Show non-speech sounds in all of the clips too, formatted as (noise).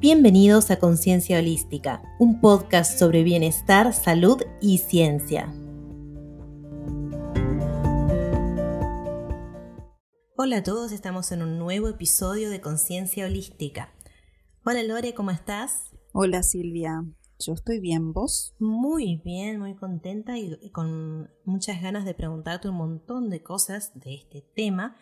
Bienvenidos a Conciencia Holística, un podcast sobre bienestar, salud y ciencia. Hola a todos, estamos en un nuevo episodio de Conciencia Holística. Hola Lore, ¿cómo estás? Hola Silvia, yo estoy bien, ¿vos? Muy bien, muy contenta y con muchas ganas de preguntarte un montón de cosas de este tema,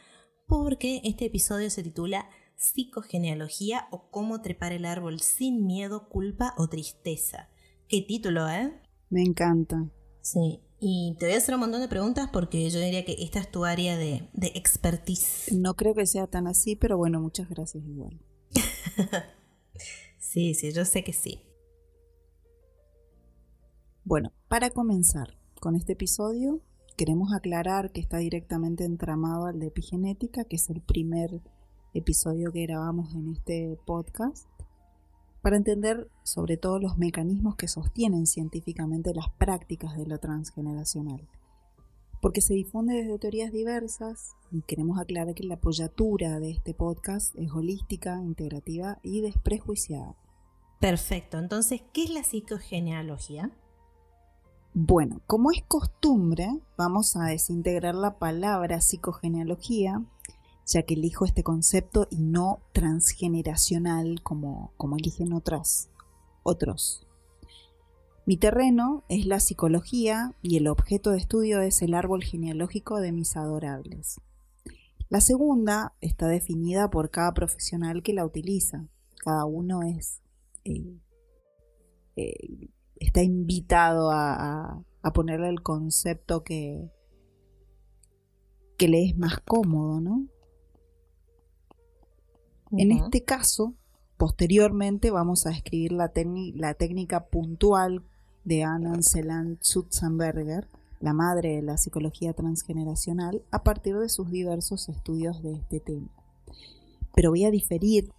porque este episodio se titula Psicogenealogía o cómo trepar el árbol sin miedo, culpa o tristeza. Qué título, ¿eh? Me encanta. Sí, y te voy a hacer un montón de preguntas porque yo diría que esta es tu área de, de expertise. No creo que sea tan así, pero bueno, muchas gracias igual. (laughs) sí, sí, yo sé que sí. Bueno, para comenzar con este episodio, queremos aclarar que está directamente entramado al de epigenética, que es el primer episodio que grabamos en este podcast, para entender sobre todo los mecanismos que sostienen científicamente las prácticas de lo transgeneracional. Porque se difunde desde teorías diversas y queremos aclarar que la apoyatura de este podcast es holística, integrativa y desprejuiciada. Perfecto, entonces, ¿qué es la psicogenealogía? Bueno, como es costumbre, vamos a desintegrar la palabra psicogenealogía ya que elijo este concepto y no transgeneracional como, como eligen otras, otros. Mi terreno es la psicología y el objeto de estudio es el árbol genealógico de mis adorables. La segunda está definida por cada profesional que la utiliza. Cada uno es eh, eh, está invitado a, a, ponerle el concepto que, que le es más cómodo, ¿no? En este caso, posteriormente vamos a escribir la, la técnica puntual de Anna Seland Sutzenberger, la madre de la psicología transgeneracional, a partir de sus diversos estudios de este tema. Pero voy a diferir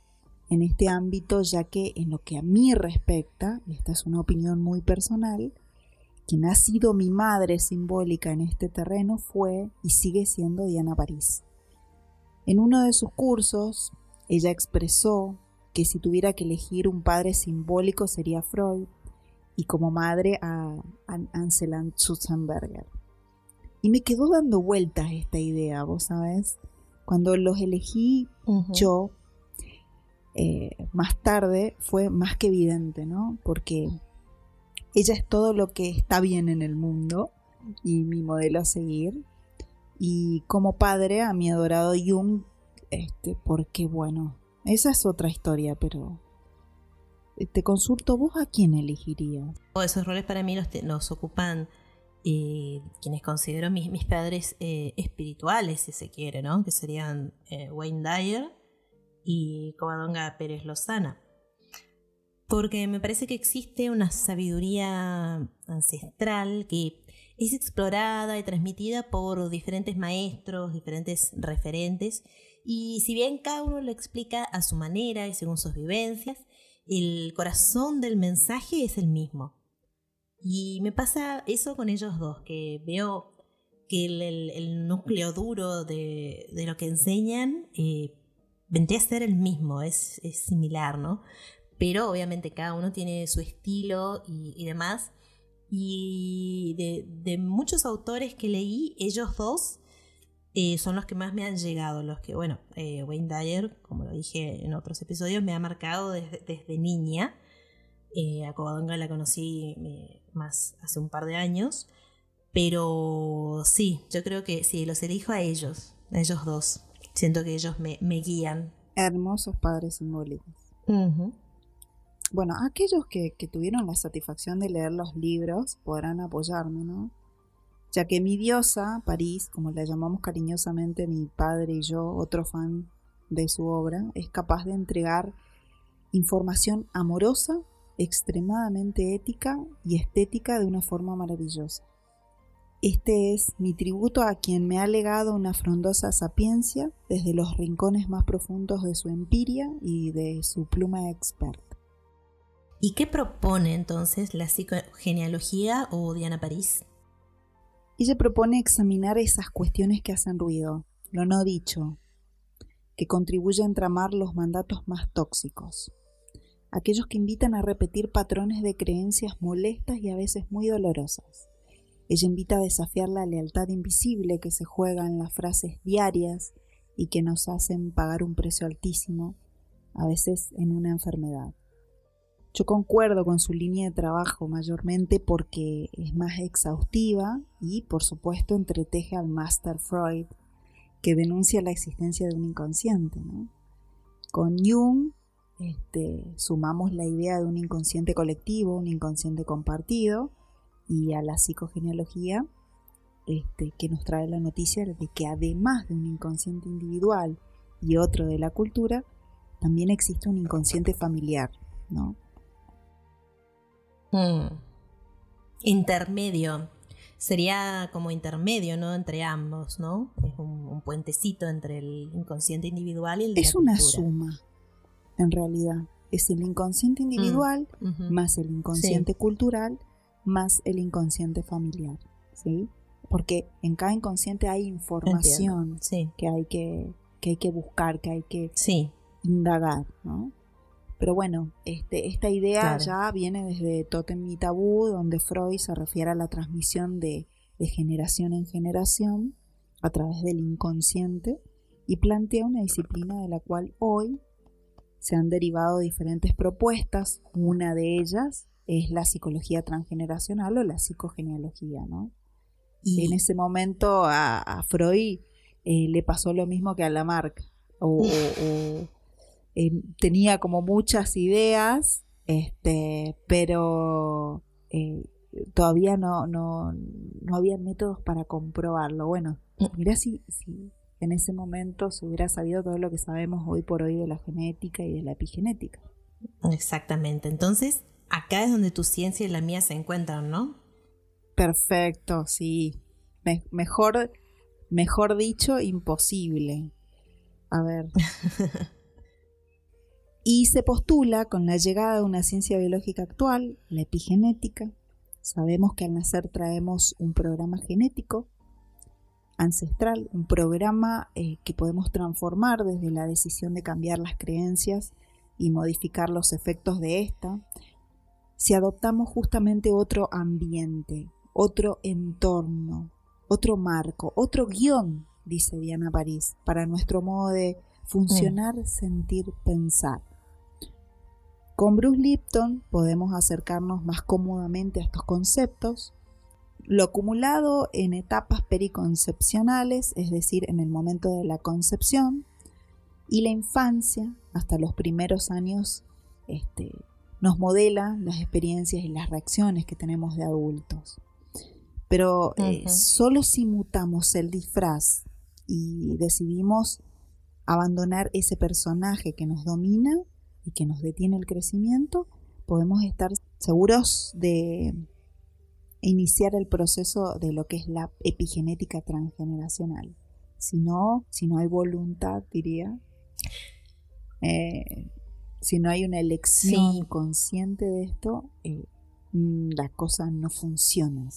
en este ámbito ya que en lo que a mí respecta, y esta es una opinión muy personal, quien ha sido mi madre simbólica en este terreno fue y sigue siendo Diana París. En uno de sus cursos, ella expresó que si tuviera que elegir un padre simbólico sería Freud y como madre a Anseland Schutzenberger. Y me quedó dando vueltas esta idea, vos sabés. Cuando los elegí yo, eh, más tarde fue más que evidente, ¿no? Porque ella es todo lo que está bien en el mundo y mi modelo a seguir. Y como padre a mi adorado Jung este, porque bueno, esa es otra historia, pero eh, te consulto vos a quién elegirías. Esos roles para mí los, ocupan eh, quienes considero mis, padres eh, espirituales, si se quiere, ¿no? Que serían Wayne Dyer y Covadonga Pérez Lozana. Porque me parece que existe una sabiduría ancestral que es explorada y transmitida por diferentes maestros, diferentes referentes, y si bien cada uno lo explica a su manera y según sus vivencias, el corazón del mensaje es el mismo. Y me pasa eso con ellos dos, que veo que el, núcleo duro de, lo que enseñan eh, vendría a ser el mismo, es, similar, ¿no? Pero obviamente cada uno tiene su estilo y, demás. Y de, de, muchos autores que leí, ellos dos eh, son los que más me han llegado, los que, bueno, eh, Wayne Dyer, como lo dije en otros episodios, me ha marcado desde, niña. Eh, a Covadonga la conocí más hace un par de años, pero sí, yo creo que sí, los elijo a ellos, a ellos dos. Siento que ellos me, guían. Hermosos padres simbólicos. Bueno, aquellos que, que tuvieron la satisfacción de leer los libros podrán apoyarme, ¿no? Ya que mi diosa, París, como la llamamos cariñosamente mi padre y yo, otro fan de su obra, es capaz de entregar información amorosa, extremadamente ética y estética de una forma maravillosa. Este es mi tributo a quien me ha legado una frondosa sapiencia desde los rincones más profundos de su empiria y de su pluma experta. ¿Y qué propone entonces la psicogenealogía o Diana París? Se propone examinar esas cuestiones que hacen ruido, lo no dicho, que contribuyen a entramar los mandatos más tóxicos. aquellos que invitan a repetir patrones de creencias molestas y a veces muy dolorosas. Ella invita a desafiar la lealtad invisible que se juega en las frases diarias y que nos hacen pagar un precio altísimo, a veces en una enfermedad. Yo concuerdo con su línea de trabajo mayormente porque es más exhaustiva y, por supuesto, entreteje al Master Freud, que denuncia la existencia de un inconsciente. Con Jung este, sumamos la idea de un inconsciente colectivo, un inconsciente compartido, y a la psicogenealogía este, que nos trae la noticia de que además de un inconsciente individual y otro de la cultura, también existe un inconsciente familiar, ¿no? Hmm. Intermedio. Sería como intermedio, ¿no? Entre ambos, ¿no? Es un, puentecito entre el inconsciente individual y el de Es una suma, en realidad. Es el inconsciente individual mm, más el inconsciente cultural más el inconsciente familiar, ¿sí? Porque en cada inconsciente hay información que, hay que, que hay que buscar, que hay que indagar, ¿no? Pero bueno, este, esta idea ya viene desde Totem y Tabú, donde Freud se refiere a la transmisión de, de generación en generación a través del inconsciente y plantea una disciplina de la cual hoy se han derivado diferentes propuestas. Una de ellas es la psicología transgeneracional o la psicogenealogía, ¿no? Y en ese momento a, Freud eh, le pasó lo mismo que a Lamarck, o, tenía como muchas ideas, este, pero eh, todavía no, no, no había métodos para comprobarlo. Bueno, mm. mira si, si en ese momento se hubiera sabido todo lo que sabemos hoy por hoy de la genética y de la epigenética. Exactamente. Entonces, acá es donde tu ciencia y la mía se encuentran, ¿no? Perfecto, sí. mejor, mejor dicho, imposible. A ver. (laughs) y se postula con la llegada de una ciencia biológica actual, la epigenética. Sabemos que al nacer traemos un programa genético ancestral, un programa eh, que podemos transformar desde la decisión de cambiar las creencias y modificar los efectos de esta, si adoptamos justamente otro ambiente, otro entorno, otro marco, otro guion, dice Diana París, para nuestro modo de funcionar, sentir, pensar. Con Bruce Lipton podemos acercarnos más cómodamente a estos conceptos. Lo acumulado en etapas periconcepcionales, es decir, en el momento de la concepción, y la infancia, hasta los primeros años, este, nos modela las experiencias y las reacciones que tenemos de adultos. Pero eh, solo si mutamos el disfraz y decidimos abandonar ese personaje que nos domina, y que nos detiene el crecimiento, podemos estar seguros de iniciar el proceso de lo que es la epigenética transgeneracional. Si no, si no hay voluntad, diría, eh, si no hay una elección consciente de esto, eh, mm, la cosa no funciona.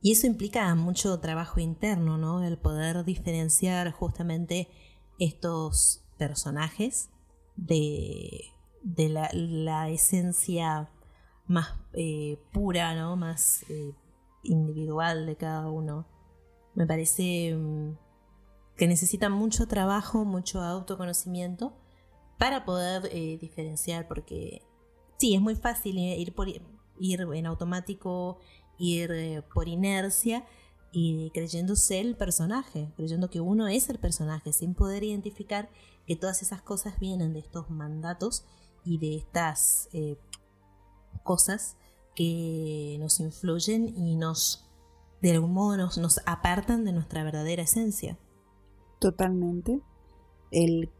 Y eso implica mucho trabajo interno, ¿no? El poder diferenciar justamente estos personajes de de la, esencia más eh, pura, ¿no? Más eh, individual de cada uno. Me parece mm, que necesita mucho trabajo, mucho autoconocimiento para poder eh, diferenciar, porque sí, es muy fácil ir, por, ir en automático, ir por inercia y creyéndose el personaje, creyendo que uno es el personaje, sin poder identificar que todas esas cosas vienen de estos mandatos y de estas eh, cosas que nos influyen y nos, de algún modo, nos, nos apartan de nuestra verdadera esencia. Totalmente. El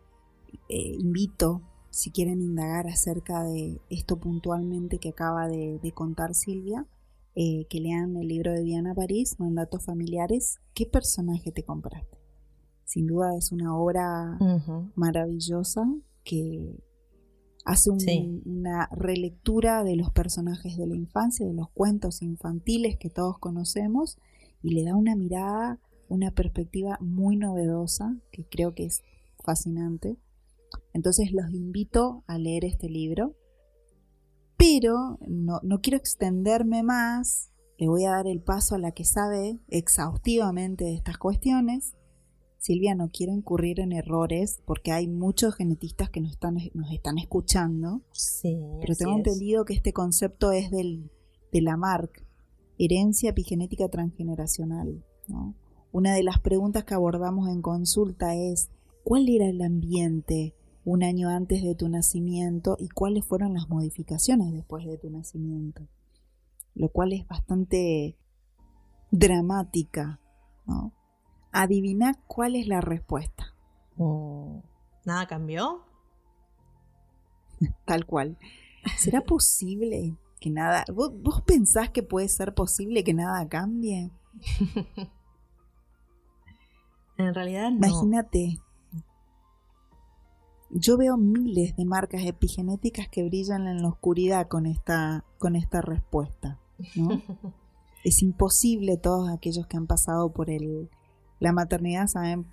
eh, invito, si quieren indagar acerca de esto puntualmente que acaba de, contar Silvia, eh, que lean el libro de Diana París, Mandatos Familiares. ¿Qué personaje te compraste? Sin duda es una obra maravillosa que hace una relectura de los personajes de la infancia, de los cuentos infantiles que todos conocemos y le da una mirada, una perspectiva muy novedosa que creo que es fascinante. Entonces los invito a leer este libro Pero no, no quiero extenderme más, le voy a dar el paso a la que sabe exhaustivamente de estas cuestiones. Silvia, no quiero incurrir en errores porque hay muchos genetistas que nos están, nos están escuchando. Sí, pero tengo es. entendido que este concepto es del, de la MARC, herencia epigenética transgeneracional. ¿no? Una de las preguntas que abordamos en consulta es, ¿cuál era el ambiente un año antes de tu nacimiento y cuáles fueron las modificaciones después de tu nacimiento? Lo cual es bastante dramática. ¿no? Adivina cuál es la respuesta, Mm, ¿Nada cambió? (laughs) tal cual. ¿Será posible que nada... ¿Vos, vos pensás que puede ser posible que nada cambie? (laughs) En realidad no. Imagínate. Yo veo miles de marcas epigenéticas que brillan en la oscuridad con esta, con esta respuesta. ¿no? (laughs) es imposible, todos aquellos que han pasado por el, la maternidad saben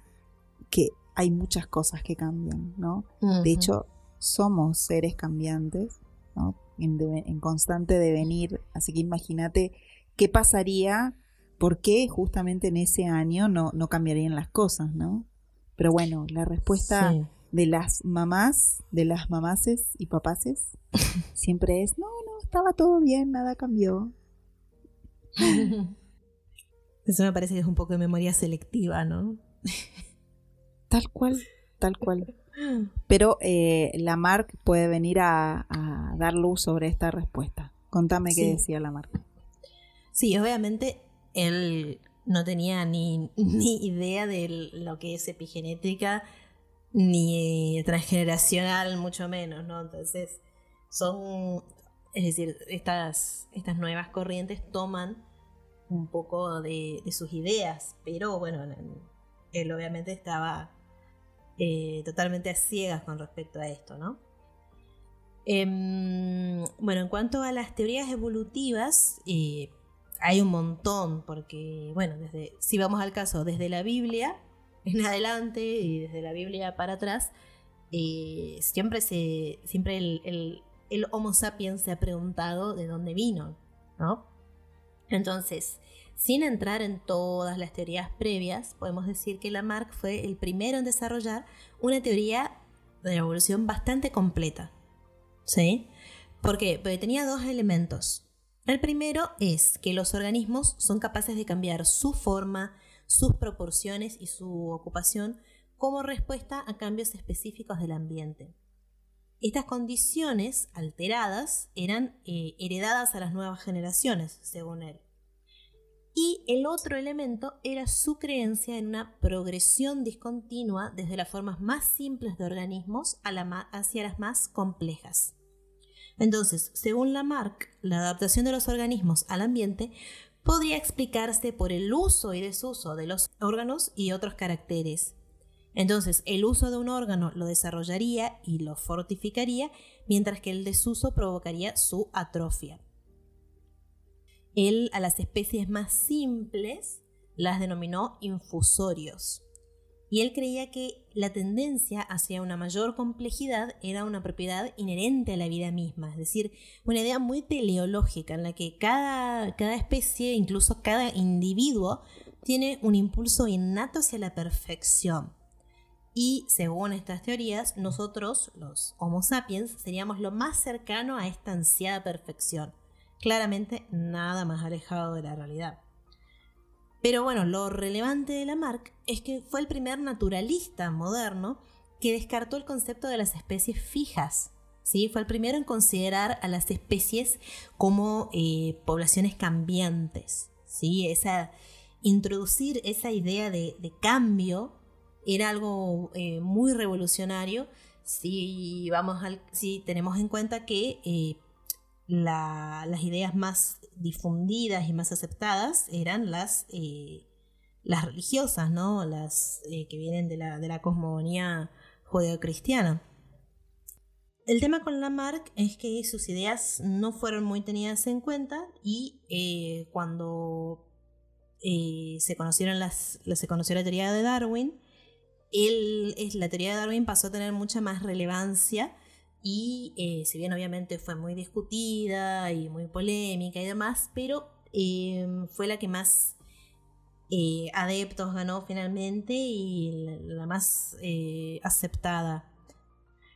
que hay muchas cosas que cambian, ¿no? De hecho, somos seres cambiantes, ¿no? En, constante devenir. Así que imagínate qué pasaría, por qué justamente en ese año no, no cambiarían las cosas, ¿no? Pero bueno, la respuesta Sí. de las mamás, de las mamaces y papaces, (laughs) siempre es, no, no, estaba todo bien, nada cambió. (laughs) Eso me parece que es un poco de memoria selectiva, ¿no? (laughs) Tal cual, tal cual. (laughs) Pero eh, la Marc puede venir a, a dar luz sobre esta respuesta. Contame qué decía la Marc. Sí, obviamente él no tenía ni, (laughs) ni idea de lo que es epigenética, ni transgeneracional, mucho menos, ¿no? Entonces, son, es decir, estas, estas nuevas corrientes toman un poco de, sus ideas, pero bueno, él obviamente estaba eh, totalmente a ciegas con respecto a esto, ¿no? Em, bueno, en cuanto a las teorías evolutivas, eh, hay un montón, porque, bueno, desde, si vamos al caso, desde la Biblia en adelante y desde la Biblia para atrás, eh, siempre, se, siempre el- el Homo sapiens se ha preguntado de dónde vino, ¿no? Entonces, sin entrar en todas las teorías previas, podemos decir que Lamarck fue el primero en desarrollar una teoría de la evolución bastante completa. ¿Sí? ¿Por qué? Porque tenía dos elementos. El primero es que los organismos son capaces de cambiar su forma, sus proporciones y su ocupación como respuesta a cambios específicos del ambiente. Estas condiciones alteradas eran eh, heredadas a las nuevas generaciones, según él. Y el otro elemento era su creencia en una progresión discontinua desde las formas más simples de organismos hacia las más complejas. Entonces, según Lamarck, la adaptación de los organismos al ambiente podría explicarse por el uso y desuso de los órganos y otros caracteres. Entonces, el uso de un órgano lo desarrollaría y lo fortificaría, mientras que el desuso provocaría su atrofia. Él a las especies más simples las denominó infusorios. Y él creía que la tendencia hacia una mayor complejidad era una propiedad inherente a la vida misma, es decir, una idea muy teleológica en la que cada, cada especie, incluso cada individuo, tiene un impulso innato hacia la perfección. Y según estas teorías, nosotros, los Homo sapiens, seríamos lo más cercano a esta ansiada perfección. Claramente nada más alejado de la realidad. Pero bueno, lo relevante de Lamarck es que fue el primer naturalista moderno que descartó el concepto de las especies fijas. ¿sí? Fue el primero en considerar a las especies como eh, poblaciones cambiantes. ¿sí? Esa, introducir esa idea de, de cambio era algo eh, muy revolucionario si, vamos si tenemos en cuenta que eh, la, las ideas más difundidas y más aceptadas eran las, eh, las religiosas, ¿no? Las que vienen de la, de la cosmogonía judeocristiana. El tema con Lamarck es que sus ideas no fueron muy tenidas en cuenta y cuando se, conocieron las, se conoció la teoría de Darwin, él, la teoría de Darwin pasó a tener mucha más relevancia y eh, si bien obviamente fue muy discutida y muy polémica y demás, pero em, fue la que más eh, adeptos ganó finalmente y la, más eh, aceptada.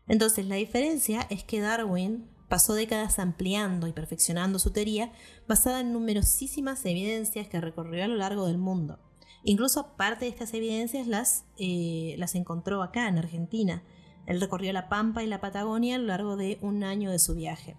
Entonces la diferencia es que Darwin pasó décadas ampliando y perfeccionando su teoría basada en numerosísimas evidencias que recorrió a lo largo del mundo. Incluso parte de estas evidencias las, las encontró acá en Argentina él recorrió la Pampa y la Patagonia a lo largo de un año de su viaje.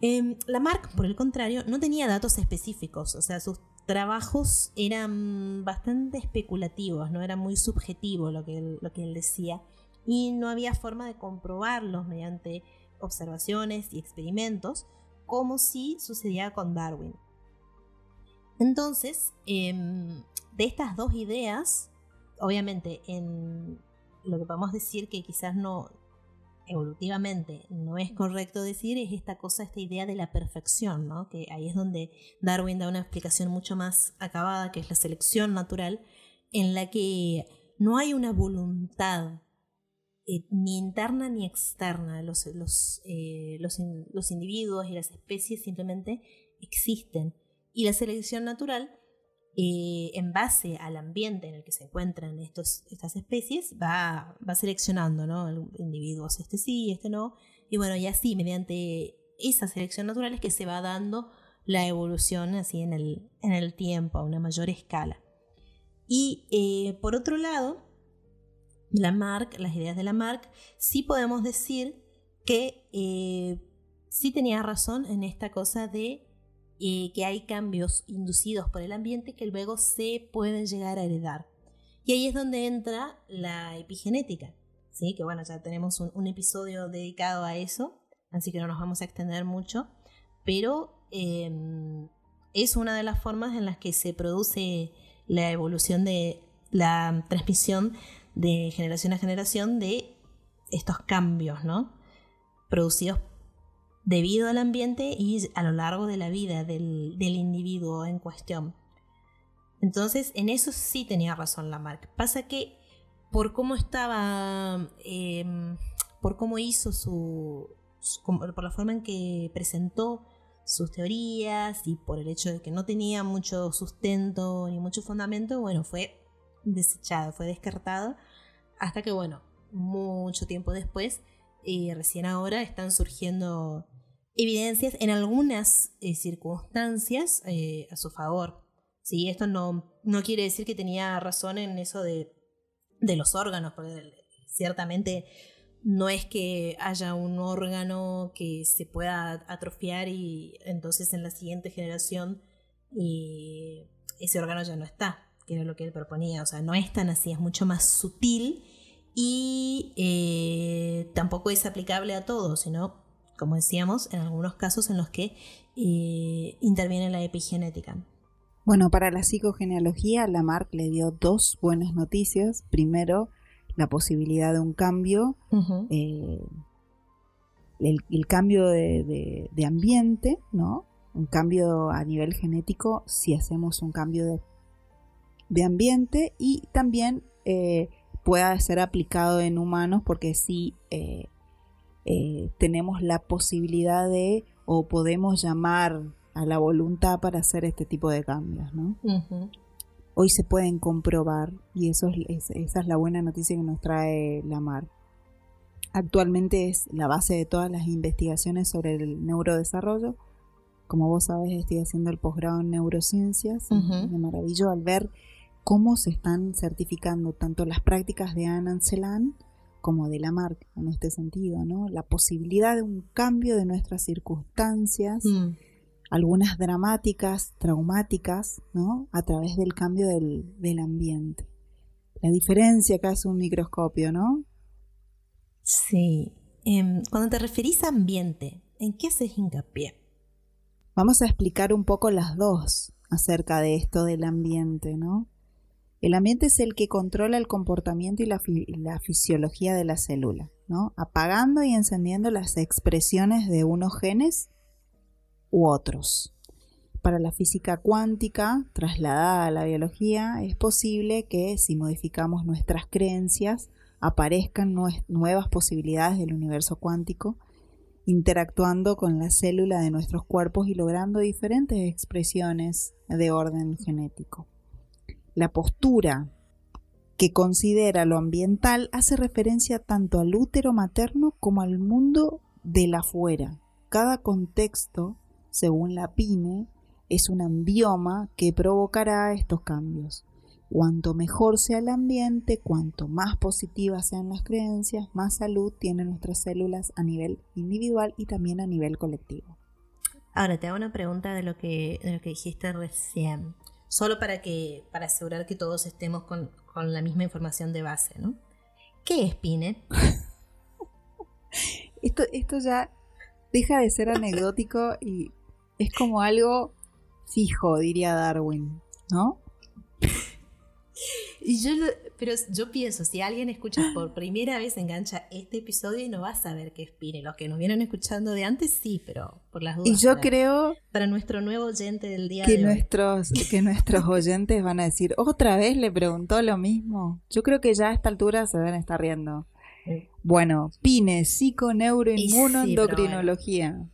Eh, Lamarck, por el contrario, no tenía datos específicos, o sea, sus trabajos eran bastante especulativos, no era muy subjetivo lo que él, lo que él decía, y no había forma de comprobarlos mediante observaciones y experimentos, como si sucedía con Darwin. Entonces, em, de estas dos ideas, obviamente en lo que podemos decir que quizás no evolutivamente no es correcto decir es esta cosa, esta idea de la perfección, ¿no? Que ahí es donde Darwin da una explicación mucho más acabada, que es la selección natural, en la que no hay una voluntad eh, ni interna ni externa. Los, eh, los individuos y las especies simplemente existen. Y la selección natural eh, en base al ambiente en el que se encuentran estos, estas especies, va, va seleccionando ¿no? individuos, este sí, este no, y bueno, y así, mediante esa selección natural es que se va dando la evolución así en el, en el tiempo, a una mayor escala. Y eh, por otro lado, Lamarck, las ideas de Lamarck, sí podemos decir que eh, sí tenía razón en esta cosa de que hay cambios inducidos por el ambiente que luego se pueden llegar a heredar. Y ahí es donde entra la epigenética, ¿sí? que bueno, ya tenemos un, episodio dedicado a eso, así que no nos vamos a extender mucho, pero em, es una de las formas en las que se produce la evolución de la transmisión de generación a generación de estos cambios, ¿no? Producidos debido al ambiente y a lo largo de la vida del, individuo en cuestión. Entonces, en eso sí tenía razón Lamarck. Pasa que por cómo estaba, em, por cómo hizo su, por la forma en que presentó sus teorías y por el hecho de que no tenía mucho sustento ni mucho fundamento, bueno, fue desechado, fue descartado, hasta que, bueno, mucho tiempo después, y eh, recién ahora están surgiendo evidencias en algunas eh, circunstancias eh, a su favor. ¿sí? Esto no, no quiere decir que tenía razón en eso de, de los órganos, porque ciertamente no es que haya un órgano que se pueda atrofiar y entonces en la siguiente generación ese órgano ya no está, que era lo que él proponía. O sea, no es tan así, es mucho más sutil y eh, tampoco es aplicable a todo, sino como decíamos, en algunos casos en los que eh, interviene la epigenética. Bueno, para la psicogenealogía, Lamarck le dio dos buenas noticias. Primero, la posibilidad de un cambio, eh, el, cambio de, ambiente, ¿no? Un cambio a nivel genético si hacemos un cambio de, ambiente y también eh, pueda ser aplicado en humanos porque sí eh, tenemos la posibilidad de o podemos llamar a la voluntad para hacer este tipo de cambios, ¿no? Hoy se pueden comprobar y eso es, esa es la buena noticia que nos trae la mar. Actualmente es la base de todas las investigaciones sobre el neurodesarrollo. Como vos sabes, estoy haciendo el posgrado en neurociencias. Me maravilló al ver cómo se están certificando tanto las prácticas de Anand Selan como de la marca en este sentido, ¿no? La posibilidad de un cambio de nuestras circunstancias, mm. algunas dramáticas, traumáticas, ¿no? A través del cambio del, ambiente. La diferencia acá es un microscopio, ¿no? Sí. Em, cuando te referís a ambiente, ¿en qué haces hincapié? Vamos a explicar un poco las dos acerca de esto del ambiente, ¿no? El ambiente es el que controla el comportamiento y la, fisiología de la célula, apagando y encendiendo las expresiones de unos genes u otros. Para la física cuántica, trasladada a la biología, es posible que si modificamos nuestras creencias, aparezcan nuevas posibilidades del universo cuántico, interactuando con la célula de nuestros cuerpos y logrando diferentes expresiones de orden genético. La postura que considera lo ambiental hace referencia tanto al útero materno como al mundo de la afuera. Cada contexto, según la PINE, es un ambioma que provocará estos cambios. Cuanto mejor sea el ambiente, cuanto más positivas sean las creencias, más salud tienen nuestras células a nivel individual y también a nivel colectivo. Ahora te hago una pregunta de lo que, lo que dijiste recién, solo para que para asegurar que todos estemos con, con la misma información de base, ¿no? ¿Qué es Pinet? (laughs) esto, esto ya deja de ser anecdótico y es como algo fijo, diría Darwin, ¿no? (laughs) Y yo, pero yo pienso, si alguien escucha por primera vez, engancha este episodio y no va a saber qué es Pine. Los que nos vienen escuchando de antes, sí, pero por las dudas. Y yo creo. Para nuestro nuevo oyente del día que de nuestros, hoy. Que nuestros (laughs) oyentes van a decir, ¿otra vez le preguntó lo mismo? Yo creo que ya a esta altura se deben estar riendo. Bueno, PINE, psiconeuroinmunoendocrinología.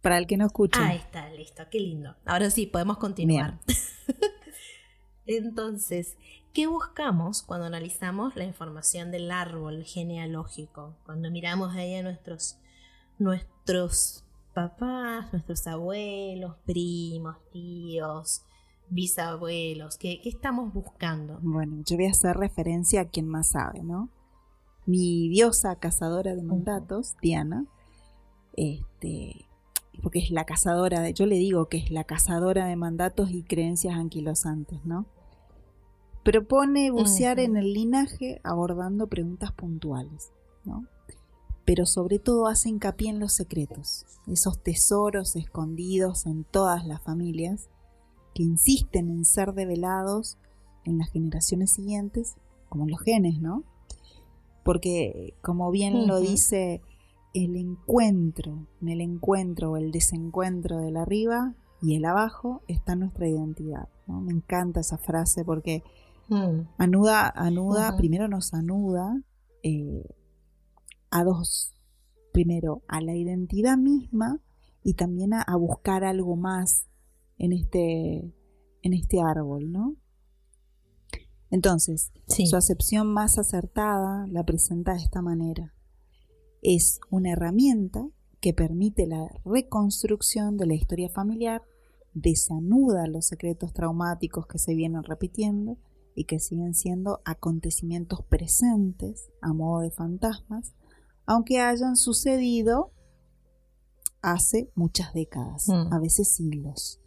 Para el que no escucha. Ahí está, listo, qué lindo. Ahora sí, podemos continuar. Entonces, ¿qué buscamos cuando analizamos la información del árbol genealógico? Cuando miramos ahí a nuestros, nuestros papás, nuestros abuelos, primos, tíos, bisabuelos, ¿qué, ¿qué, estamos buscando? Bueno, yo voy a hacer referencia a quien más sabe, ¿no? Mi diosa cazadora de mandatos, Diana, este, porque es la cazadora de, yo le digo que es la cazadora de mandatos y creencias anquilosantes, ¿no? Propone bucear en el linaje abordando preguntas puntuales, ¿no? Pero sobre todo hace hincapié en los secretos, esos tesoros escondidos en todas las familias que insisten en ser develados en las generaciones siguientes, como los genes, ¿no? Porque, como bien lo dice el encuentro, en el encuentro o el desencuentro del arriba y el abajo está nuestra identidad. ¿no? Me encanta esa frase porque mm. anuda, anuda, primero nos anuda eh, a dos. Primero, a la identidad misma y también a, buscar algo más en este, en este árbol, ¿no? Entonces, su acepción más acertada la presenta de esta manera es una herramienta que permite la reconstrucción de la historia familiar, desanuda los secretos traumáticos que se vienen repitiendo y que siguen siendo acontecimientos presentes a modo de fantasmas, aunque hayan sucedido hace muchas décadas, mm. a veces siglos.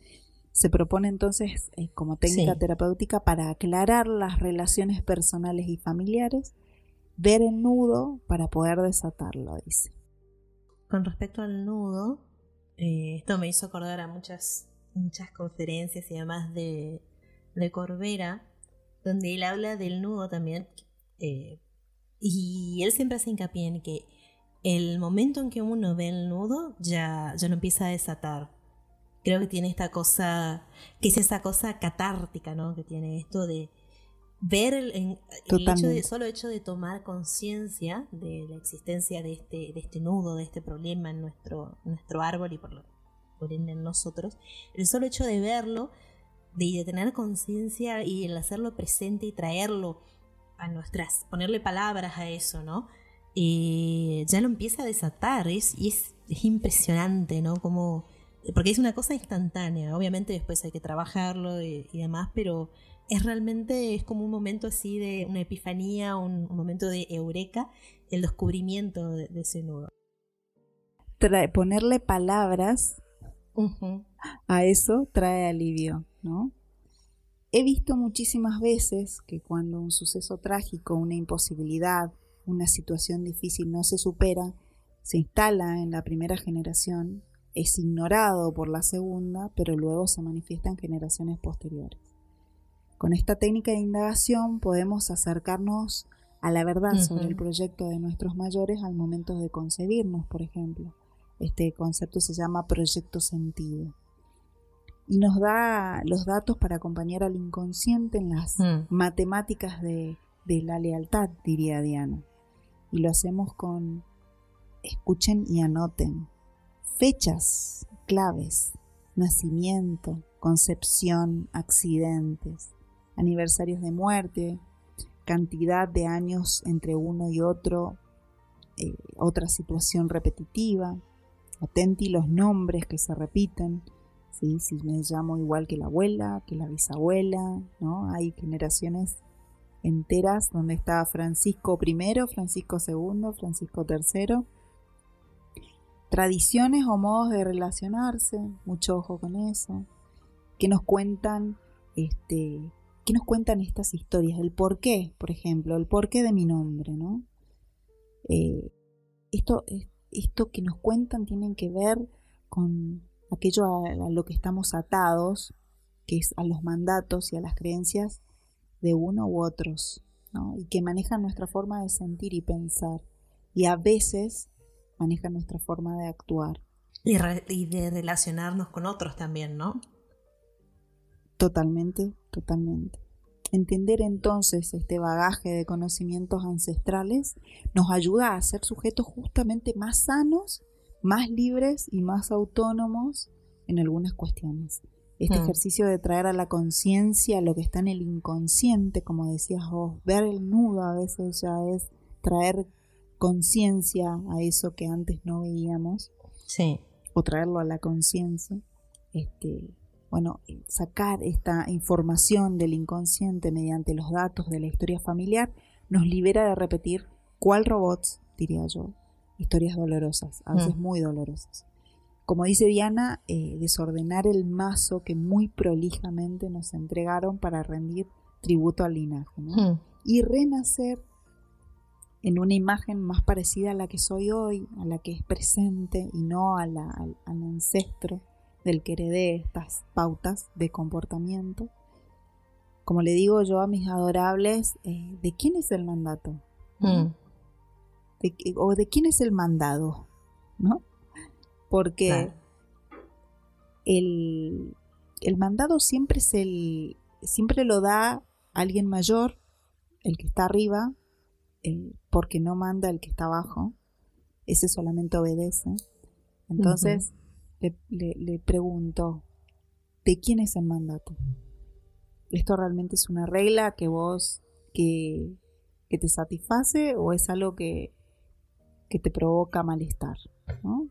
Se propone entonces eh, como técnica terapéutica para aclarar las relaciones personales y familiares ver el nudo para poder desatarlo, dice. Con respecto al nudo, eh, esto me hizo acordar a muchas, muchas conferencias y además de, de Corbera, donde él habla del nudo también. Eh, y él siempre hace hincapié en que el momento en que uno ve el nudo ya, ya lo empieza a desatar. Creo que tiene esta cosa, que es esa cosa catártica, ¿no? Que tiene esto de, ver el, hecho de, solo hecho de tomar conciencia de la existencia de este, de este nudo, de este problema en nuestro, nuestro árbol y por, lo, por ende en nosotros, el solo hecho de verlo, de, de tener conciencia y el hacerlo presente y traerlo a nuestras, ponerle palabras a eso, ¿no? Eh, ya lo empieza a desatar, es, y es, impresionante, ¿no? Como, porque es una cosa instantánea, obviamente después hay que trabajarlo y demás, pero es realmente es como un momento así de una epifanía, un, momento de eureka, el descubrimiento de, ese nudo. ponerle palabras a eso trae alivio, ¿no? He visto muchísimas veces que cuando un suceso trágico, una imposibilidad, una situación difícil no se supera, se instala en la primera generación, es ignorado por la segunda, pero luego se manifiesta en generaciones posteriores. Con esta técnica de indagación podemos acercarnos a la verdad sobre el proyecto de nuestros mayores al momento de concebirnos, por ejemplo. Este concepto se llama proyecto sentido. Y nos da los datos para acompañar al inconsciente en las mm. matemáticas de de la lealtad, diría Diana. Y lo hacemos con, escuchen y anoten, fechas claves, nacimiento, concepción, accidentes, aniversarios de muerte, cantidad de años entre uno y otro, eh, otra situación repetitiva, atenti los nombres que se repiten, ¿sí? si me llamo igual que la abuela, que la bisabuela, ¿no? Hay generaciones enteras donde está Francisco I, Francisco II, Francisco III. Tradiciones o modos de relacionarse, mucho ojo con eso, que nos cuentan este, ¿Qué nos cuentan estas historias? El por qué, por ejemplo, el porqué de mi nombre, ¿no? Eh, esto, esto que nos cuentan tienen que ver con aquello a, lo que estamos atados, que es a los mandatos y a las creencias de uno u otros, ¿no? y que manejan nuestra forma de sentir y pensar, y a veces manejan nuestra forma de actuar. Y, y de relacionarnos con otros también, ¿no? Totalmente, totalmente. Entender entonces este bagaje de conocimientos ancestrales nos ayuda a ser sujetos justamente más sanos, más libres y más autónomos en algunas cuestiones. Este hmm. ejercicio de traer a la conciencia lo que está en el inconsciente, como decías vos, ver el nudo a veces ya es traer conciencia a eso que antes no veíamos. Sí. O traerlo a la conciencia. Este, bueno, sacar esta información del inconsciente mediante los datos de la historia familiar nos libera de repetir cuál robots, diría yo, historias dolorosas, a veces mm. muy dolorosas. Como dice Diana, eh, desordenar el mazo que muy prolijamente nos entregaron para rendir tributo al linaje mm. y renacer en una imagen más parecida a la que soy hoy, a la que es presente y no a la, al ancestro del que heredé estas pautas de comportamiento. Como le digo yo a mis adorables, eh, ¿de quién es el mandato? Mm. ¿O de quién es el mandado? ¿No? Porque el, el mandado siempre es el, siempre lo da alguien mayor, el que está arriba, porque no manda el que está abajo, ese solamente obedece. Entonces, le, pregunto, ¿de quién es el mandato? ¿Esto realmente es una regla que vos, que, que te satisface o es algo que, que te provoca malestar? ¿no?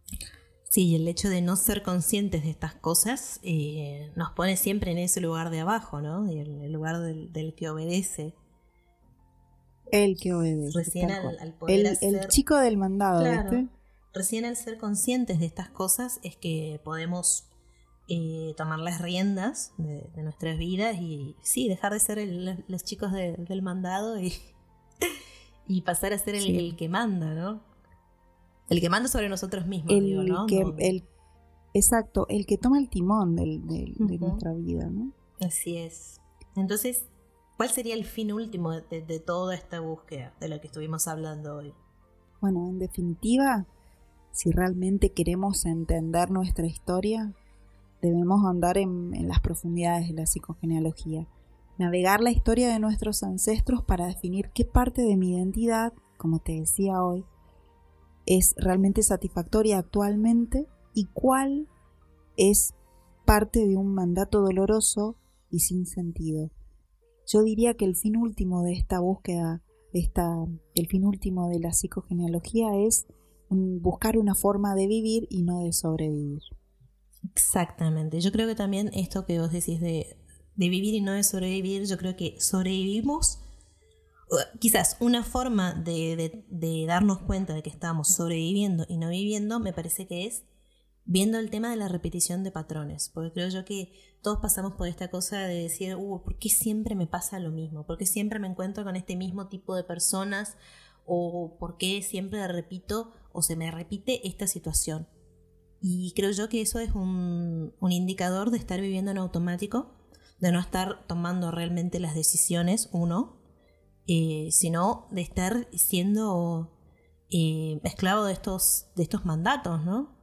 Sí, el hecho de no ser conscientes de estas cosas eh, nos pone siempre en ese lugar de abajo, ¿no? El, el lugar del, que obedece. El que obedece. Recién al, poder el, chico del mandado, claro, Recién al ser conscientes de estas cosas es que podemos eh, tomar las riendas de, nuestras vidas y sí, dejar de ser los chicos del mandado y, (laughs) y pasar a ser el, que manda, ¿no? El que manda sobre nosotros mismos, el ¿no? Que, El, exacto, el que toma el timón de nuestra vida, ¿no? Así es. Entonces, ¿cuál sería el fin último de, de toda esta búsqueda de la que estuvimos hablando hoy? Bueno, en definitiva, si realmente queremos entender nuestra historia, debemos andar en, las profundidades de la psicogenealogía, navegar la historia de nuestros ancestros para definir qué parte de mi identidad, como te decía hoy, es realmente satisfactoria actualmente y cuál es parte de un mandato doloroso y sin sentido. Yo diría que el fin último de esta búsqueda, esta, el fin último de la psicogenealogía es buscar una forma de vivir y no de sobrevivir. Exactamente. Yo creo que también esto que vos decís de, vivir y no de sobrevivir, yo creo que sobrevivimos. Quizás una forma de, darnos cuenta de que estamos sobreviviendo y no viviendo me parece que es viendo el tema de la repetición de patrones, porque creo yo que todos pasamos por esta cosa de decir, uh, ¿por qué siempre me pasa lo mismo? ¿Por qué siempre me encuentro con este mismo tipo de personas? ¿O por qué siempre repito o se me repite esta situación. Y creo yo que eso es un, indicador de estar viviendo en automático, de no estar tomando realmente las decisiones, uno, eh, sino de estar siendo eh, esclavo de estos, de estos mandatos, ¿no?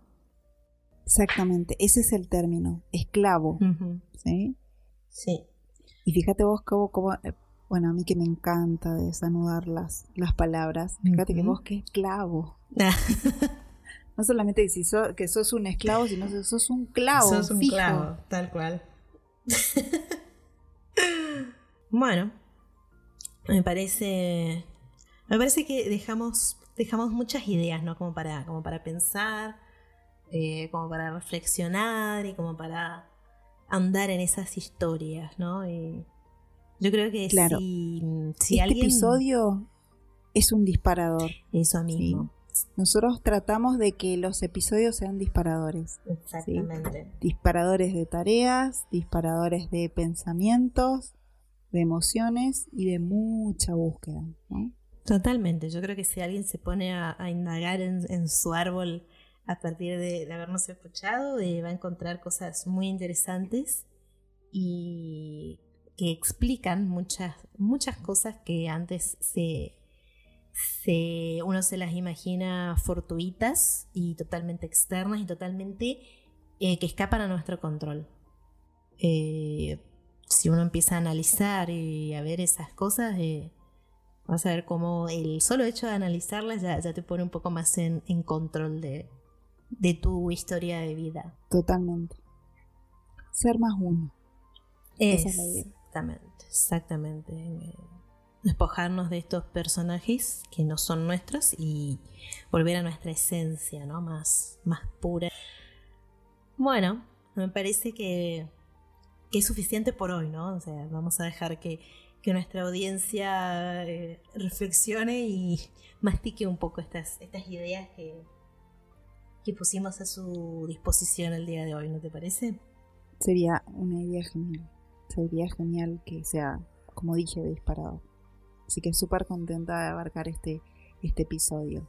Exactamente, ese es el término, esclavo. ¿Sí? Sí. Y fíjate vos cómo, cómo, eh, Bueno, a mí que me encanta desanudar las, las palabras. Fíjate que vos que esclavo. (laughs) no solamente que, que sos un esclavo, sino que sos un clavo. Sos un clavo, tal cual. (laughs) bueno, me parece. Me parece que dejamos, dejamos muchas ideas, ¿no? Como para, como para pensar, eh, como para reflexionar y como para andar en esas historias, ¿no? Y yo creo que claro. si, este episodio es un disparador. Eso mismo. Nosotros tratamos de que los episodios sean disparadores. Exactamente. Disparadores de tareas, disparadores de pensamientos, de emociones y de mucha búsqueda. Totalmente. Yo creo que si alguien se pone a, indagar en, su árbol a partir de, habernos escuchado, eh, va a encontrar cosas muy interesantes y que explican muchas, muchas cosas que antes se, se, uno se las imagina fortuitas y totalmente externas y totalmente eh, que escapan a nuestro control. Eh, si uno empieza a analizar y a ver esas cosas, eh, vas a ver cómo el solo hecho de analizarlas ya, te pone un poco más en, control de, de tu historia de vida. Totalmente. Ser más uno. Esa es la idea. Exactamente, exactamente. Despojarnos de estos personajes que no son nuestros y volver a nuestra esencia, ¿no? Más, más pura. Bueno, me parece que, es suficiente por hoy, ¿no? O sea, vamos a dejar que, nuestra audiencia eh, reflexione y (laughs) mastique un poco estas, estas ideas que, que pusimos a su disposición el día de hoy, ¿no te parece? Sería una idea genial sería genial que sea, como dije, disparado. Así que súper contenta de abarcar este, este episodio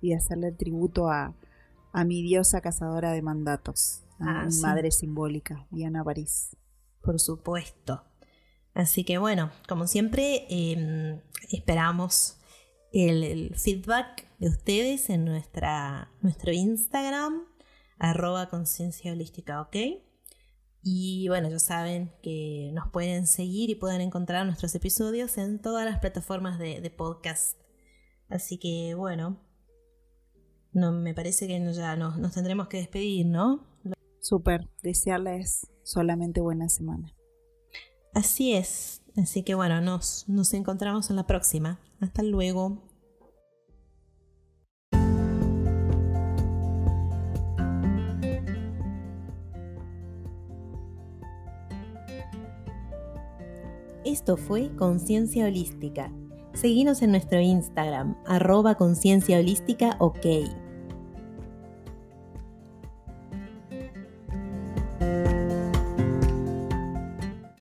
y de hacerle el tributo a, a mi diosa cazadora de mandatos, a ah, mi madre simbólica, Diana París. Por supuesto. Así que bueno, como siempre, em, esperamos el, feedback de ustedes en nuestra, nuestro Instagram, arroba conciencia holística, ¿ok? Y bueno, ya saben que nos pueden seguir y pueden encontrar nuestros episodios en todas las plataformas de, podcast. Así que bueno, no, me parece que ya nos, tendremos que despedir, ¿no? Súper, desearles solamente buena semana. Así es, así que bueno, nos, nos encontramos en la próxima. Hasta luego. Esto fue Conciencia Holística. Seguinos en nuestro Instagram, arroba conciencia.